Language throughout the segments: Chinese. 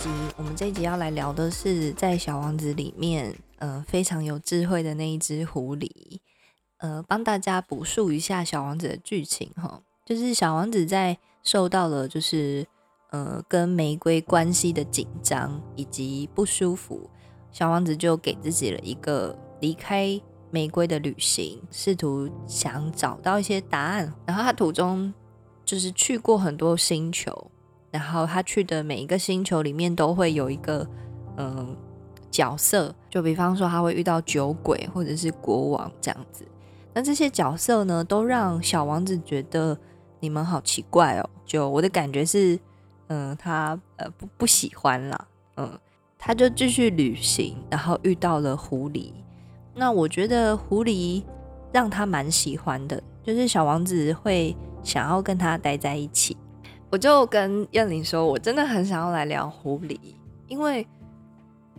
集。我们这一集要来聊的是在《小王子》里面，呃，非常有智慧的那一只狐狸。呃，帮大家补述一下《小王子》的剧情哈，就是小王子在受到了就是呃跟玫瑰关系的紧张以及不舒服，小王子就给自己了一个离开玫瑰的旅行，试图想找到一些答案。然后他途中就是去过很多星球。然后他去的每一个星球里面都会有一个嗯角色，就比方说他会遇到酒鬼或者是国王这样子。那这些角色呢，都让小王子觉得你们好奇怪哦。就我的感觉是，嗯，他呃不不喜欢啦，嗯，他就继续旅行，然后遇到了狐狸。那我觉得狐狸让他蛮喜欢的，就是小王子会想要跟他待在一起。我就跟燕玲说，我真的很想要来聊狐狸，因为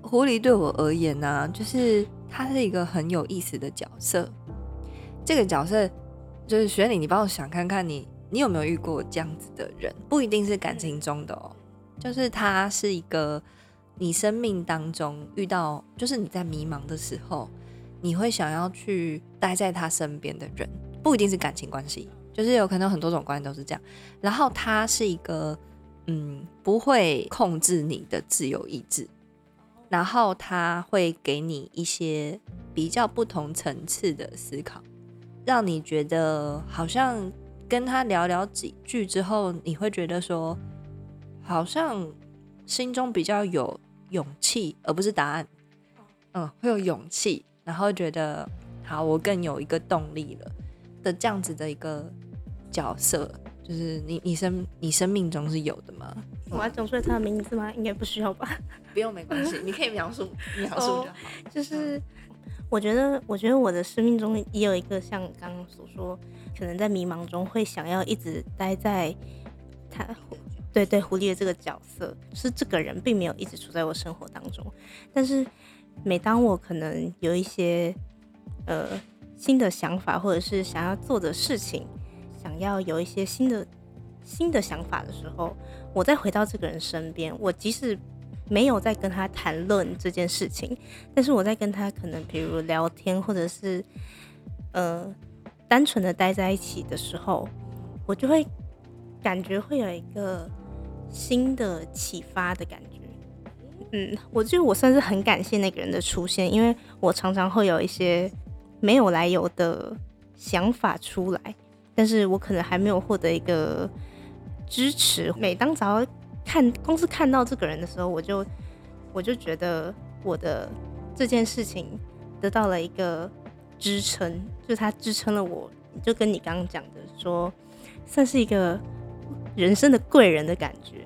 狐狸对我而言呢，就是它是一个很有意思的角色。这个角色就是雪玲，你帮我想看看，你你有没有遇过这样子的人？不一定是感情中的哦，就是他是一个你生命当中遇到，就是你在迷茫的时候，你会想要去待在他身边的人，不一定是感情关系。就是有可能很多种关系都是这样，然后他是一个嗯不会控制你的自由意志，然后他会给你一些比较不同层次的思考，让你觉得好像跟他聊聊几句之后，你会觉得说好像心中比较有勇气，而不是答案，嗯，会有勇气，然后觉得好，我更有一个动力了。的这样子的一个角色，就是你你生你生命中是有的吗？我要讲出来他的名字吗？应该不需要吧？不用，没关系，你可以描述描述就好。就是我觉得，我觉得我的生命中也有一个像刚刚所说，可能在迷茫中会想要一直待在他对对狐狸的这个角色，是这个人并没有一直处在我生活当中，但是每当我可能有一些呃。新的想法，或者是想要做的事情，想要有一些新的新的想法的时候，我再回到这个人身边，我即使没有在跟他谈论这件事情，但是我在跟他可能比如聊天，或者是呃单纯的待在一起的时候，我就会感觉会有一个新的启发的感觉。嗯，我觉得我算是很感谢那个人的出现，因为我常常会有一些。没有来由的想法出来，但是我可能还没有获得一个支持。每当只要看公司看到这个人的时候，我就我就觉得我的这件事情得到了一个支撑，就他支撑了我。就跟你刚刚讲的说，算是一个人生的贵人的感觉。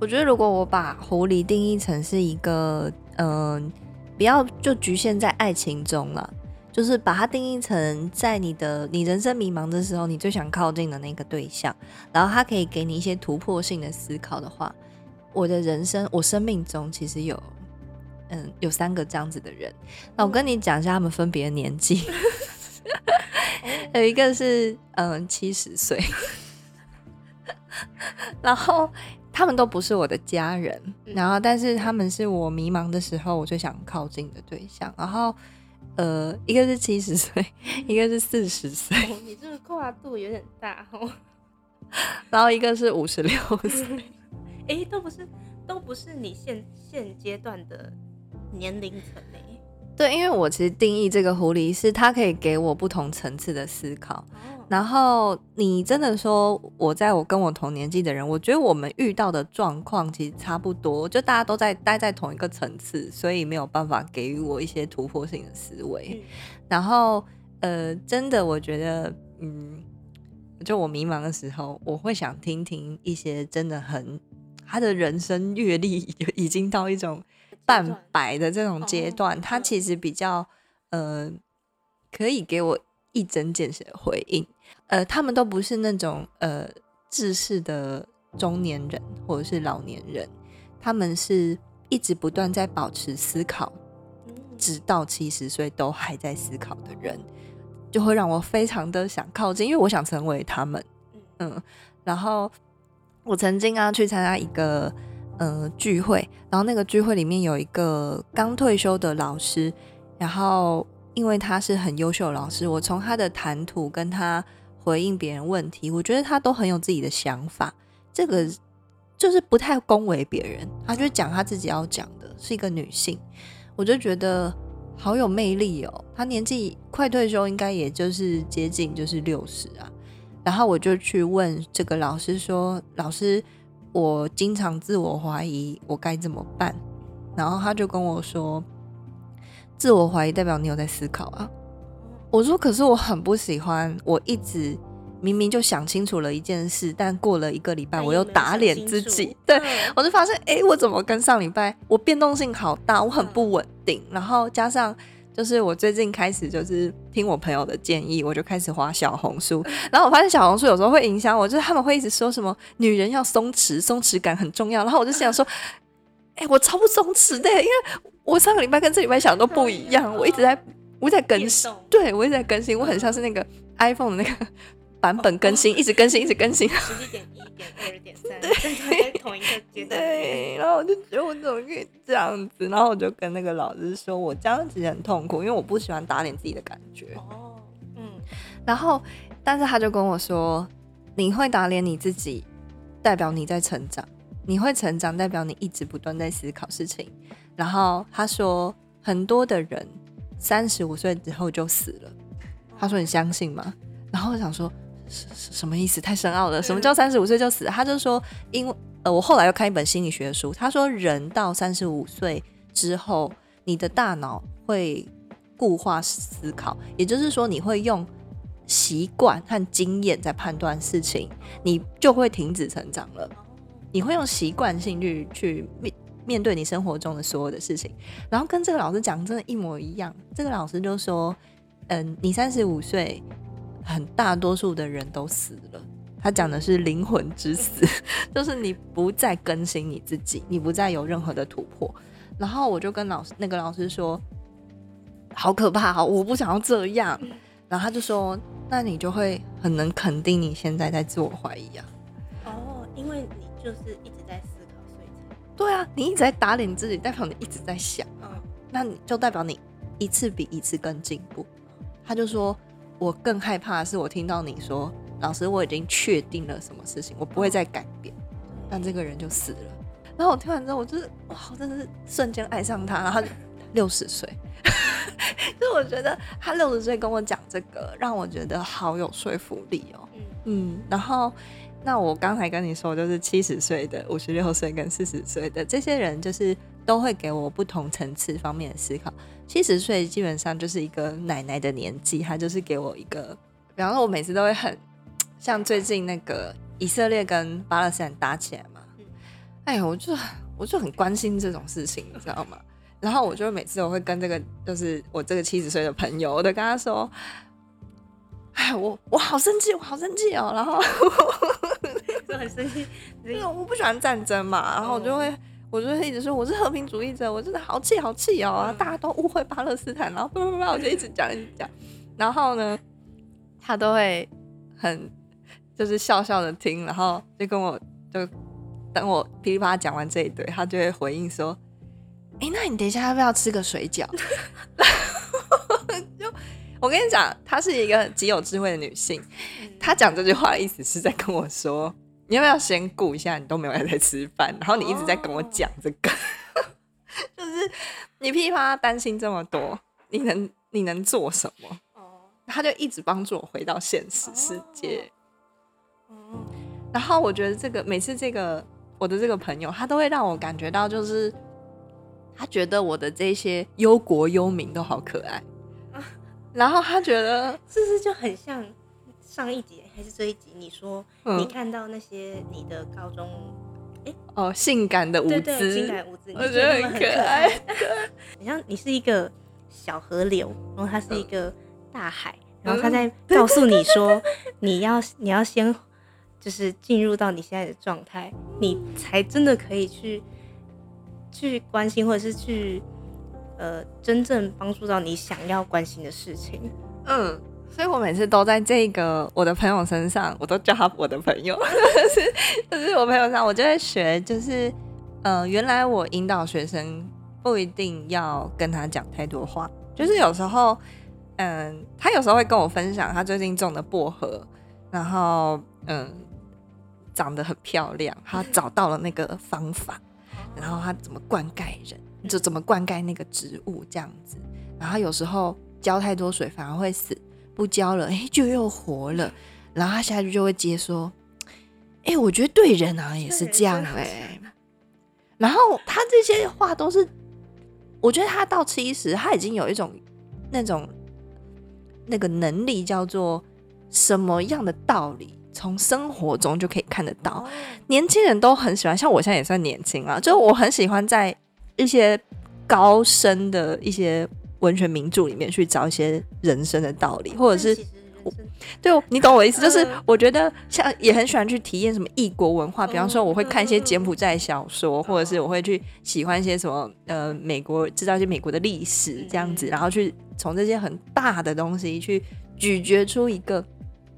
我觉得如果我把狐狸定义成是一个，嗯，不要就局限在爱情中了。就是把它定义成在你的你人生迷茫的时候，你最想靠近的那个对象，然后他可以给你一些突破性的思考的话，我的人生，我生命中其实有，嗯，有三个这样子的人。那我跟你讲一下他们分别的年纪，有一个是嗯七十岁，然后他们都不是我的家人，然后但是他们是我迷茫的时候我最想靠近的对象，然后。呃，一个是七十岁，一个是四十岁。你这个跨度有点大哦。然后一个是五十六岁。哎，都不是，都不是你现现阶段的年龄层诶。对，因为我其实定义这个狐狸是它可以给我不同层次的思考。然后你真的说，我在我跟我同年纪的人，我觉得我们遇到的状况其实差不多，就大家都在待在同一个层次，所以没有办法给予我一些突破性的思维。然后，呃，真的，我觉得，嗯，就我迷茫的时候，我会想听听一些真的很他的人生阅历 已经到一种半白的这种阶段，他其实比较，呃，可以给我一针见血的回应。呃，他们都不是那种呃自视的中年人或者是老年人，他们是一直不断在保持思考，直到七十岁都还在思考的人，就会让我非常的想靠近，因为我想成为他们。嗯，然后我曾经啊去参加一个呃聚会，然后那个聚会里面有一个刚退休的老师，然后因为他是很优秀的老师，我从他的谈吐跟他。回应别人问题，我觉得他都很有自己的想法，这个就是不太恭维别人，他就讲他自己要讲的，是一个女性，我就觉得好有魅力哦。她年纪快退休，应该也就是接近就是六十啊。然后我就去问这个老师说：“老师，我经常自我怀疑，我该怎么办？”然后他就跟我说：“自我怀疑代表你有在思考啊。”我说，可是我很不喜欢，我一直明明就想清楚了一件事，但过了一个礼拜，我又打脸自己。对我就发现，哎，我怎么跟上礼拜我变动性好大，我很不稳定。然后加上就是我最近开始就是听我朋友的建议，我就开始滑小红书。然后我发现小红书有时候会影响我，就是他们会一直说什么女人要松弛，松弛感很重要。然后我就想说，哎，我超不松弛的，因为我上个礼拜跟这礼拜想的都不一样，我一直在。我在更新，对我一直在更新，我很像是那个 iPhone 的那个版本更新，一直更新，一直更新。十一点一点二点三，在同一个阶段。对，然后我就觉得我怎么可以这样子？然后我就跟那个老师说，我这样子很痛苦，因为我不喜欢打脸自己的感觉。哦，嗯。然后，但是他就跟我说，你会打脸你自己，代表你在成长；你会成长，代表你一直不断在思考事情。然后他说，很多的人。三十五岁之后就死了，他说你相信吗？然后我想说，什什么意思？太深奥了。什么叫三十五岁就死？他就说，因为呃，我后来又看一本心理学书，他说人到三十五岁之后，你的大脑会固化思考，也就是说，你会用习惯和经验在判断事情，你就会停止成长了。你会用习惯性去去面。面对你生活中的所有的事情，然后跟这个老师讲，真的，一模一样。这个老师就说：“嗯，你三十五岁，很大多数的人都死了。他讲的是灵魂之死，就是你不再更新你自己，你不再有任何的突破。”然后我就跟老师那个老师说：“好可怕，我不想要这样。”然后他就说：“那你就会很能肯定你现在在自我怀疑啊。”哦，因为你就是一直在思考，所以才。对啊，你一直在打脸你自己，代表你一直在想啊，那你就代表你一次比一次更进步。他就说，我更害怕的是我听到你说，老师我已经确定了什么事情，我不会再改变，但这个人就死了。然后我听完之后，我就是哇，我真的是瞬间爱上他。然后六十岁，就我觉得他六十岁跟我讲这个，让我觉得好有说服力哦。嗯，然后。那我刚才跟你说，就是七十岁的、五十六岁跟四十岁的这些人，就是都会给我不同层次方面的思考。七十岁基本上就是一个奶奶的年纪，她就是给我一个，比方说，我每次都会很像最近那个以色列跟巴勒斯坦打起来嘛，哎呀，我就我就很关心这种事情，你知道吗？然后我就每次我会跟这个，就是我这个七十岁的朋友，我都跟他说。哎，我我好生气，我好生气哦！然后就很生气，因为 我不喜欢战争嘛。然后我就会，我就会一直说我是和平主义者，我真的好气好气哦！大家都误会巴勒斯坦，然后叭叭叭，我就一直讲一直讲。然后呢，他都会很就是笑笑的听，然后就跟我就等我噼里啪啦讲完这一堆，他就会回应说：“哎，那你等一下要不要吃个水饺？” 就。我跟你讲，她是一个极有智慧的女性。她讲这句话的意思是在跟我说：“你要不要先顾一下？你都没有在吃饭，然后你一直在跟我讲这个，就是你噼里啪啦担心这么多，你能你能做什么？哦，他就一直帮助我回到现实世界。哦，然后我觉得这个每次这个我的这个朋友，他都会让我感觉到，就是他觉得我的这些忧国忧民都好可爱，然后他觉得，是不是就很像上一集还是这一集？你说嗯你看到那些你的高中，哎哦，性感的舞对对，性姿，感舞姿，你我觉得很可爱。你像你是一个小河流，然后它是一个大海，然后他嗯在告诉你说，你要你要先就是进入到你现在的状态，你才真的可以去去关心或者是去呃真正帮助到你想要关心的事情。嗯，所以我每次都在这个我的朋友身上，我都叫他我的朋友，就 是就是我朋友上，我就会学，就是呃，原来我引导学生不一定要跟他讲太多话，就是有时候，嗯，他有时候会跟我分享他最近种的薄荷，然后嗯，长得很漂亮，他找到了那个方法，然后他怎么灌溉人，就怎么灌溉那个植物这样子。然后有时候浇太多水反而会死，不交了，哎，就又活了。然后他下去就会接说，哎，我觉得对人啊也是这样哎、然后他这些话都是，我觉得他到七十，他已经有一种那种那个能力，叫做什么样的道理，从生活中就可以看得到。哦年轻人都很喜欢，像我现在也算年轻啊，就我很喜欢在一些高深的一些文学名著里面去找一些人生的道理，或者是对你懂我的意思，就是嗯我觉得像也很喜欢去体验什么异国文化，比方说我会看一些柬埔寨小说，或者是我会去喜欢一些什么呃美国，知道一些美国的历史这样子，然后去从这些很大的东西去咀嚼出一个，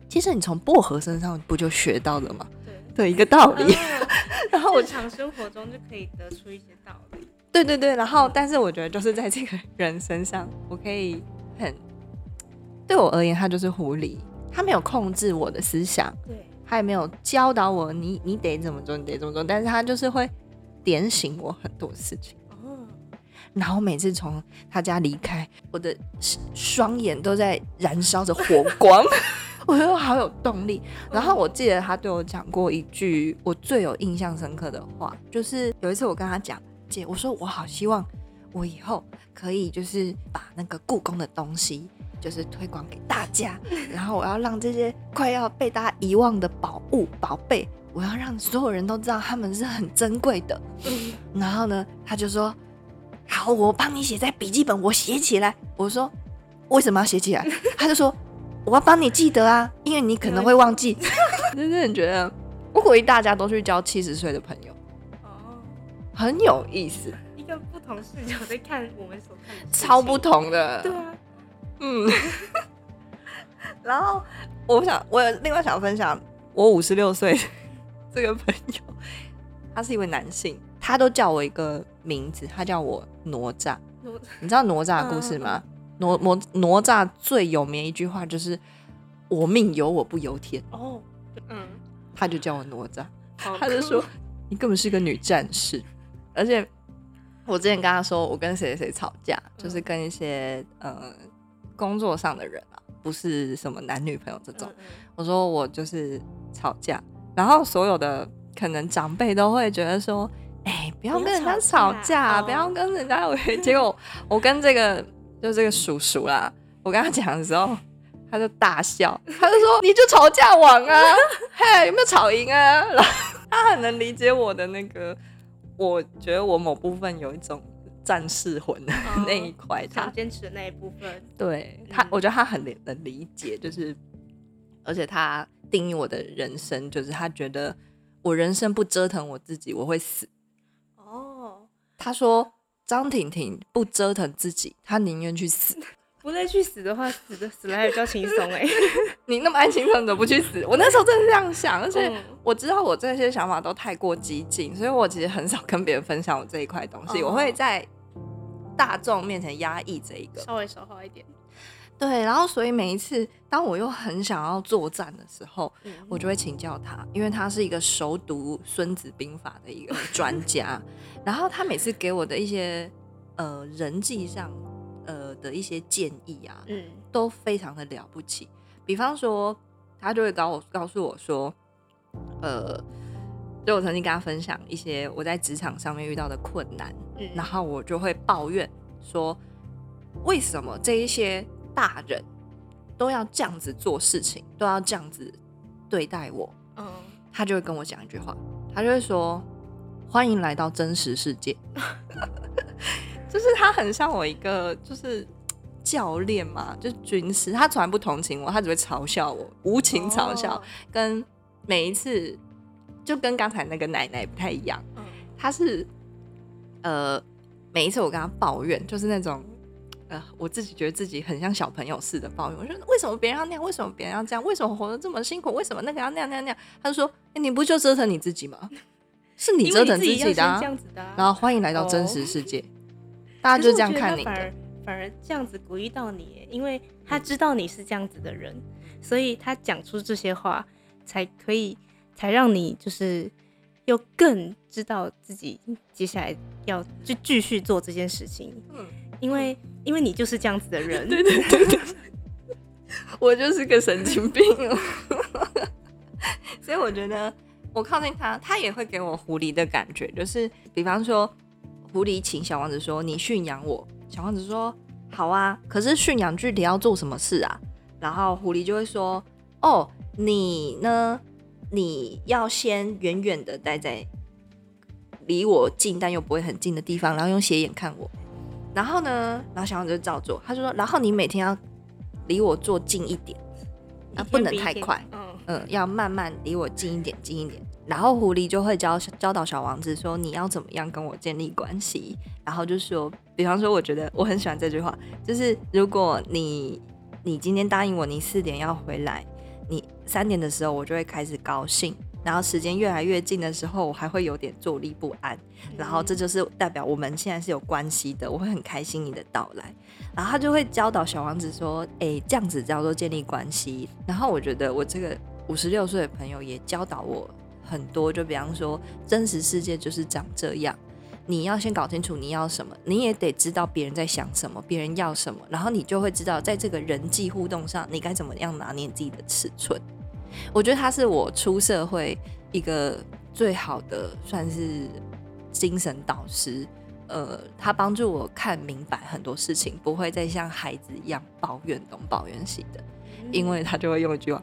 其实你从薄荷身上不就学到了吗？对。的一个道理。哦 然后我日常生活中就可以得出一些道理。对对对，然后但是我觉得就是在这个人身上，我可以很对我而言，他就是狐狸，他没有控制我的思想，对，他也没有教导我你你得怎么做，你得怎么做，但是他就是会点醒我很多事情。哦，然后每次从他家离开，我的双眼都在燃烧着火光，我觉得好有动力。然后我记得他对我讲过一句我最有印象深刻的话，就是有一次我跟他讲，姐，我说我好希望我以后可以就是把那个故宫的东西。就是推广给大家，然后我要让这些快要被大家遗忘的宝物、宝贝，我要让所有人都知道他们是很珍贵的。然后呢，他就说：“好，我帮你写在笔记本，我写起来。”我说：“为什么要写起来？”他就说：“我要帮你记得啊，因为你可能会忘记。”真的很觉得，我鼓励大家都去交七十岁的朋友，哦，很有意思，一个不同视角在看我们所看的超不。同的。对啊，嗯。然后我想，我有另外想分享，我五十六岁这个朋友，他是一位男性，他都叫我一个名字，他叫我哪吒。我你知道哪吒的故事吗？哪哪哪吒最有名一句话就是“我命由我不由天哦，嗯，”，他就叫我哪吒，他就说你根本是个女战士，而且我之前跟他说我跟谁谁谁吵架，就是跟一些呃工作上的人啊，不是什么男女朋友这种，嗯我说我就是吵架，然后所有的可能长辈都会觉得说，哎、不要不要跟人家吵架不要跟人家为。结果我跟这个就这个叔叔啦，我跟他讲的时候，他就大笑，他就说你就吵架王啊，嘿，有没有吵赢啊？然后他很能理解我的那个，我觉得我某部分有一种战士魂的哦那一块，他想坚持的那一部分，对他，嗯我觉得他很能能理解，就是而且他定义我的人生，就是他觉得我人生不折腾我自己，我会死。哦，他说张婷婷不折腾自己，她宁愿去死。不再去死的话，死的死来也比较轻松哎。你那么爱情，怎么不去死？我那时候真的这样想，而且嗯我知道我这些想法都太过激进，所以我其实很少跟别人分享我这一块东西，哦我会在大众面前压抑这一个。稍微少花一点，对，然后所以每一次当我又很想要作战的时候，嗯我就会请教他，因为他是一个熟读《孙子兵法》的一个专家。然后他每次给我的一些呃人际上呃的一些建议啊，嗯都非常的了不起。比方说，他就会告我告诉我说，呃，就我曾经跟他分享一些我在职场上面遇到的困难，嗯，然后我就会抱怨说，为什么这一些大人都要这样子做事情，都要这样子对待我？嗯他就会跟我讲一句话，他就会说：“欢迎来到真实世界。” 就是他很像我一个就是教练嘛，就是军师，他从来不同情我，他只会嘲笑我，无情嘲笑，哦跟每一次就跟刚才那个奶奶不太一样，嗯他是呃每一次我跟他抱怨，就是那种。呃，我自己觉得自己很像小朋友似的抱怨，我说为什么别人要那样，为什么别人要这样，为什么活得这么辛苦，为什么那个要那样那样那样？他就说，哎、你不就折腾你自己吗？是你折腾自己的、啊先这。样子的啊，然后欢迎来到真实哦世界，大家就这样看你反而反而这样子鼓励到你，因为他知道你是这样子的人，所以他讲出这些话，才可以才让你就是又更知道自己接下来要就继续做这件事情，嗯，因为因为你就是这样子的人，对对对对，我就是个神经病哦。所以我觉得我靠近他，他也会给我狐狸的感觉，就是比方说，狐狸请小王子说你驯养我，小王子说好啊，可是驯养具体要做什么事啊？然后狐狸就会说哦，你呢，你要先远远的待在离我近但又不会很近的地方，然后用斜眼看我。然后呢，然后小王子就照做，他就说，然后你每天要离我坐近一点，啊，不能太快，嗯。嗯，要慢慢离我近一点，近一点。然后狐狸就会教教导小王子说，你要怎么样跟我建立关系。然后就说，比方说，我觉得我很喜欢这句话，就是如果你你今天答应我，你四点要回来，你三点的时候我就会开始高兴，然后时间越来越近的时候，我还会有点坐立不安。然后这就是代表我们现在是有关系的，我会很开心你的到来。然后他就会教导小王子说：“哎，这样子叫做建立关系。”然后我觉得我这个五十六岁的朋友也教导我很多，就比方说真实世界就是长这样，你要先搞清楚你要什么，你也得知道别人在想什么，别人要什么，然后你就会知道在这个人际互动上，你该怎么样拿捏自己的尺寸。我觉得他是我出社会一个最好的算是精神导师。呃，他帮助我看明白很多事情，不会再像孩子一样抱怨东抱怨西的，因为他就会用一句话：“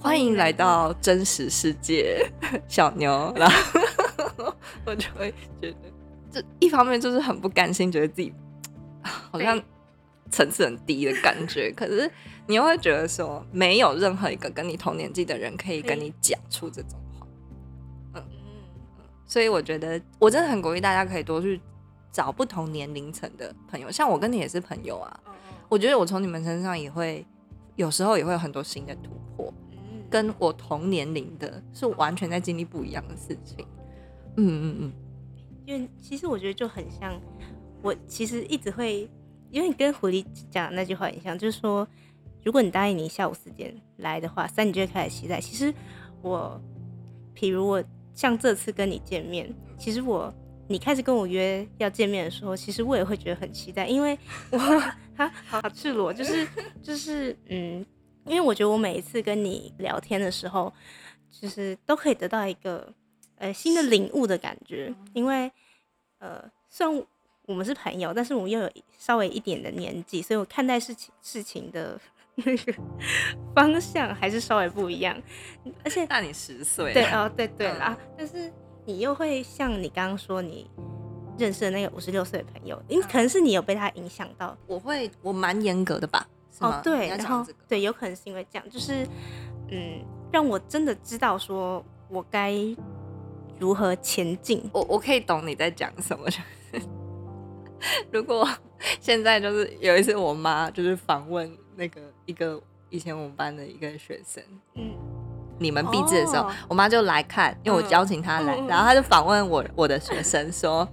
欢迎来到真实世界，小牛。”然后我就会觉得，这一方面就是很不甘心，觉得自己好像层次很低的感觉，可是你又会觉得说，没有任何一个跟你同年纪的人可以跟你讲出这种话。嗯所以我觉得我真的很鼓励大家可以多去找不同年龄层的朋友，像我跟你也是朋友啊。嗯我觉得我从你们身上也会有时候也会有很多新的突破，嗯跟我同年龄的是完全在经历不一样的事情。嗯嗯嗯，因为其实我觉得就很像，我其实一直会，因为你跟狐狸讲的那句话很像，就是说，如果你答应你下午四点来的话，三点就会开始期待。其实我，譬如我像这次跟你见面，其实我你开始跟我约要见面的时候，其实我也会觉得很期待，因为我 哈好赤裸，就是就是嗯，因为我觉得我每一次跟你聊天的时候，就是都可以得到一个呃新的领悟的感觉，因为呃虽然我们是朋友，但是我们又有稍微一点的年纪，所以我看待事情事情的 那个方向还是稍微不一样，而且大你十岁，对哦，对对啦，但是你又会像你刚刚说你认识的那个五十六岁的朋友，因为可能是你有被他影响到。我会我蛮严格的吧？是吗哦，对，然后对，有可能是因为这样，就是嗯，让我真的知道说我该如何前进。我我可以懂你在讲什么。就是如果 现在就是有一次，我妈就是访问那个一个以前我们班的一个学生，嗯，你们毕制的时候，哦我妈就来看，因为我邀请她来，然后她就访问我我的学生说，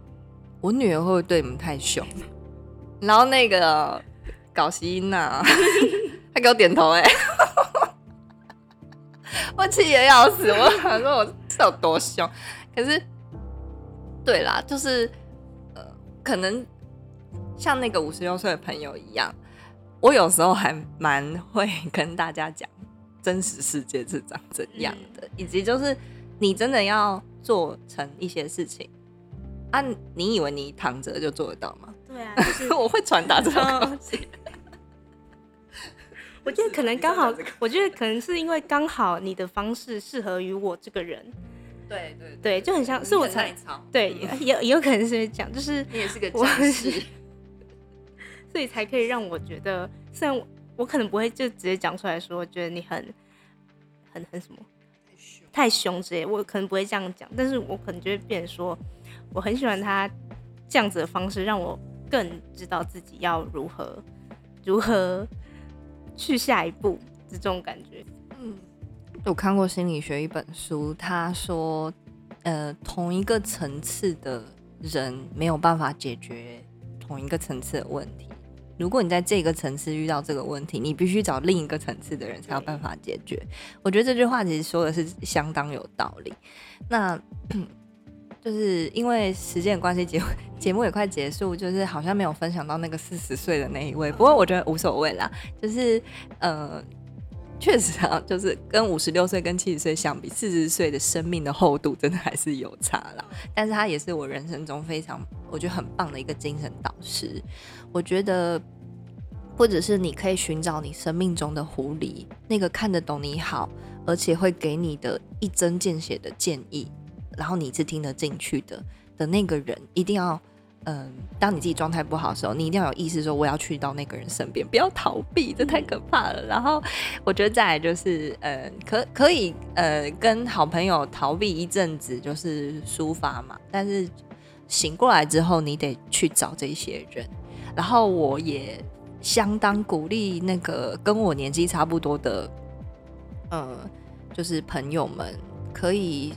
我女儿会不会对你们太凶？然后那个搞西音呐，他给我点头、哎，我气得要死，我想说我是有多凶，可是，对啦，就是呃，可能像那个五十六岁的朋友一样，我有时候还蛮会跟大家讲真实世界是长怎样的，以及就是你真的要做成一些事情。啊，你以为你躺着就做得到吗？对啊，就是 我会传达这种东西。我觉得可能刚好，我觉得可能是因为刚好你的方式适合于我这个人。对对对，就很像是我才对，也也有可能是讲，就是你也是个战士，所以才可以让我觉得，虽然我可能不会就直接讲出来说，觉得你很很很什么太凶之类，我可能不会这样讲，但是我可能就会变说，我很喜欢他这样子的方式，让我更知道自己要如何如何去下一步这种感觉。有看过心理学一本书，他说，呃，同一个层次的人没有办法解决同一个层次的问题。如果你在这个层次遇到这个问题，你必须找另一个层次的人才有办法解决。我觉得这句话其实说的是相当有道理。那就是因为时间关系，节 节目也快结束，就是好像没有分享到那个四十岁的那一位。不过我觉得无所谓啦，就是呃。确实啊，就是跟五十六岁跟七十岁相比，四十岁的生命的厚度真的还是有差啦。但是他也是我人生中非常我觉得很棒的一个精神导师。我觉得，或者是你可以寻找你生命中的狐狸，那个看得懂你好，而且会给你的一针见血的建议，然后你是听得进去的的那个人，一定要。嗯，当你自己状态不好的时候，你一定要有意识说我要去到那个人身边，不要逃避，这太可怕了。然后我觉得再来就是，呃，可可以呃跟好朋友逃避一阵子，就是抒发嘛。但是醒过来之后，你得去找这些人。然后我也相当鼓励那个跟我年纪差不多的，呃，就是朋友们，可以，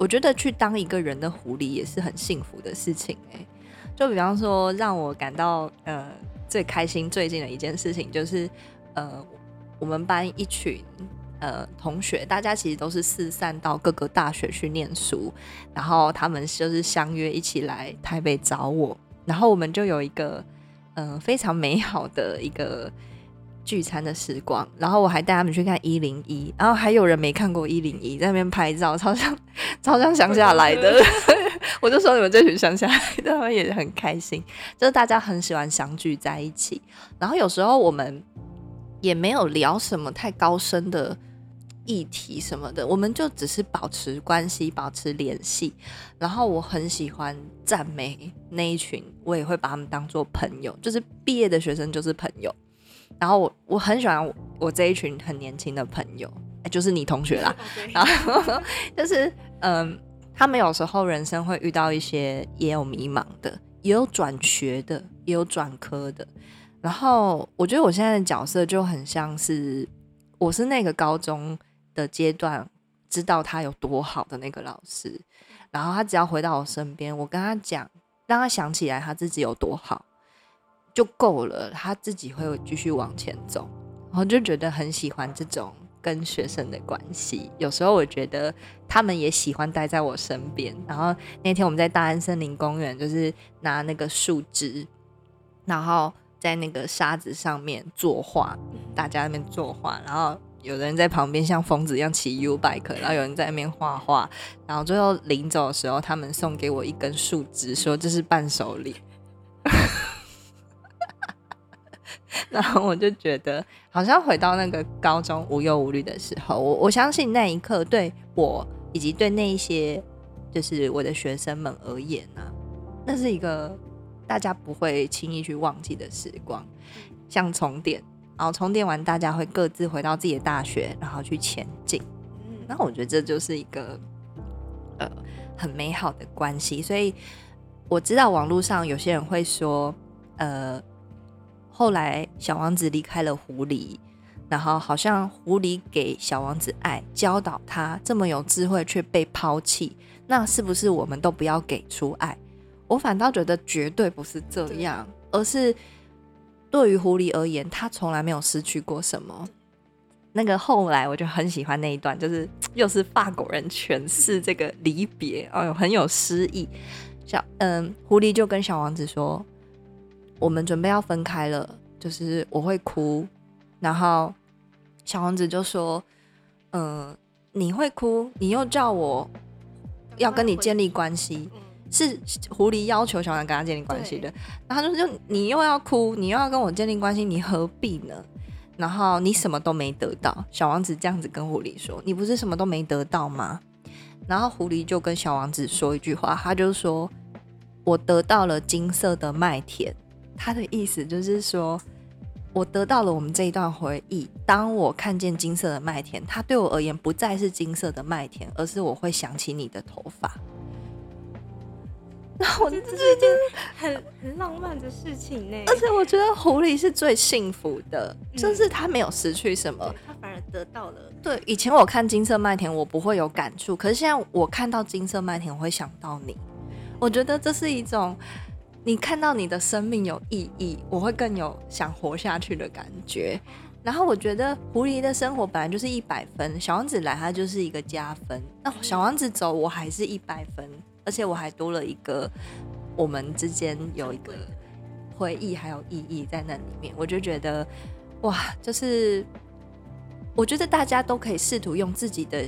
我觉得去当一个人的狐狸也是很幸福的事情，哎。就比方说，让我感到呃最开心最近的一件事情，就是呃我们班一群呃同学，大家其实都是四散到各个大学去念书，然后他们就是相约一起来台北找我，然后我们就有一个嗯非常美好的一个聚餐的时光，然后我还带他们去看一零一，然后还有人没看过一零一，在那边拍照，超像 超像乡下来的。我就说你们这群乡下来的，他们也很开心，就是大家很喜欢相聚在一起。然后有时候我们也没有聊什么太高深的议题什么的，我们就只是保持关系，保持联系。然后我很喜欢赞美那一群，我也会把他们当做朋友，就是毕业的学生就是朋友。然后我我很喜欢我这一群很年轻的朋友，就是你同学啦。然后 就是嗯。他们有时候人生会遇到一些也有迷茫的，也有转学的，也有转科的。然后我觉得我现在的角色就很像是，我是那个高中的阶段知道他有多好的那个老师。然后他只要回到我身边，我跟他讲，让他想起来他自己有多好，就够了。他自己会继续往前走。然后就觉得很喜欢这种。跟学生的关系，有时候我觉得他们也喜欢待在我身边。然后那天我们在大安森林公园，就是拿那个树枝，然后在那个沙子上面作画，大家那边作画，然后有人在旁边像疯子一样骑 U bike，然后有人在那边画画，然后最后临走的时候，他们送给我一根树枝，说这是伴手礼。然后我就觉得，好像回到那个高中无忧无虑的时候。我我相信那一刻对我以及对那一些就是我的学生们而言呢，那是一个大家不会轻易去忘记的时光。像充电，然后充电完，大家会各自回到自己的大学，然后去前进。嗯，那我觉得这就是一个呃很美好的关系。所以我知道网络上有些人会说，呃。后来，小王子离开了狐狸，然后好像狐狸给小王子爱，教导他这么有智慧却被抛弃。那是不是我们都不要给出爱？我反倒觉得绝对不是这样，而是对于狐狸而言，他从来没有失去过什么。那个后来，我就很喜欢那一段，就是又是法国人诠释这个离别，哦，很有诗意。小嗯，狐狸就跟小王子说。我们准备要分开了，就是我会哭，然后小王子就说：“嗯，你会哭，你又叫我要跟你建立关系。”是狐狸要求小王跟他建立关系的，然后他就就你又要哭，你又要跟我建立关系，你何必呢？然后你什么都没得到，小王子这样子跟狐狸说：“你不是什么都没得到吗？”然后狐狸就跟小王子说一句话，他就说：“我得到了金色的麦田。”他的意思就是说，我得到了我们这一段回忆。当我看见金色的麦田，它对我而言不再是金色的麦田，而是我会想起你的头发。那我这是一件很很浪漫的事情呢，而且我觉得狐狸是最幸福的，就是他没有失去什么，他反而得到了。对，以前我看金色麦田，我不会有感触，可是现在我看到金色麦田，我会想到你。我觉得这是一种，你看到你的生命有意义，我会更有想活下去的感觉。然后我觉得狐狸的生活本来就是一百分，小王子来他就是一个加分，那小王子走我还是一百分。而且我还多了一个，我们之间有一个回忆还有意义在那里面，我就觉得哇，就是我觉得大家都可以试图用自己的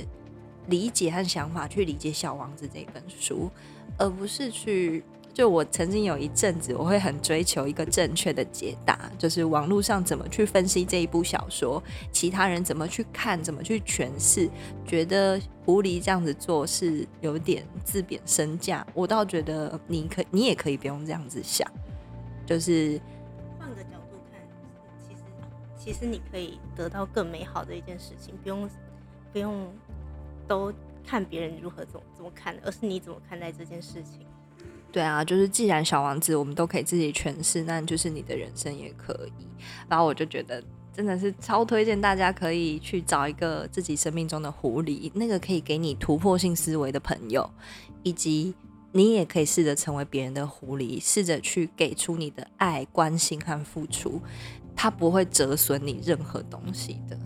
理解和想法去理解《小王子》这本书，而不是去。就我曾经有一阵子，我会很追求一个正确的解答，就是网络上怎么去分析这一部小说，其他人怎么去看，怎么去诠释，觉得狐狸这样子做是有点自贬身价。我倒觉得你可你也可以不用这样子想，就是换个角度看，其实其实你可以得到更美好的一件事情，不用不用都看别人如何怎么怎么看，而是你怎么看待这件事情。对啊，就是既然小王子我们都可以自己诠释，那就是你的人生也可以。然后我就觉得真的是超推荐大家可以去找一个自己生命中的狐狸，那个可以给你突破性思维的朋友，以及你也可以试着成为别人的狐狸，试着去给出你的爱、关心和付出，它不会折损你任何东西的。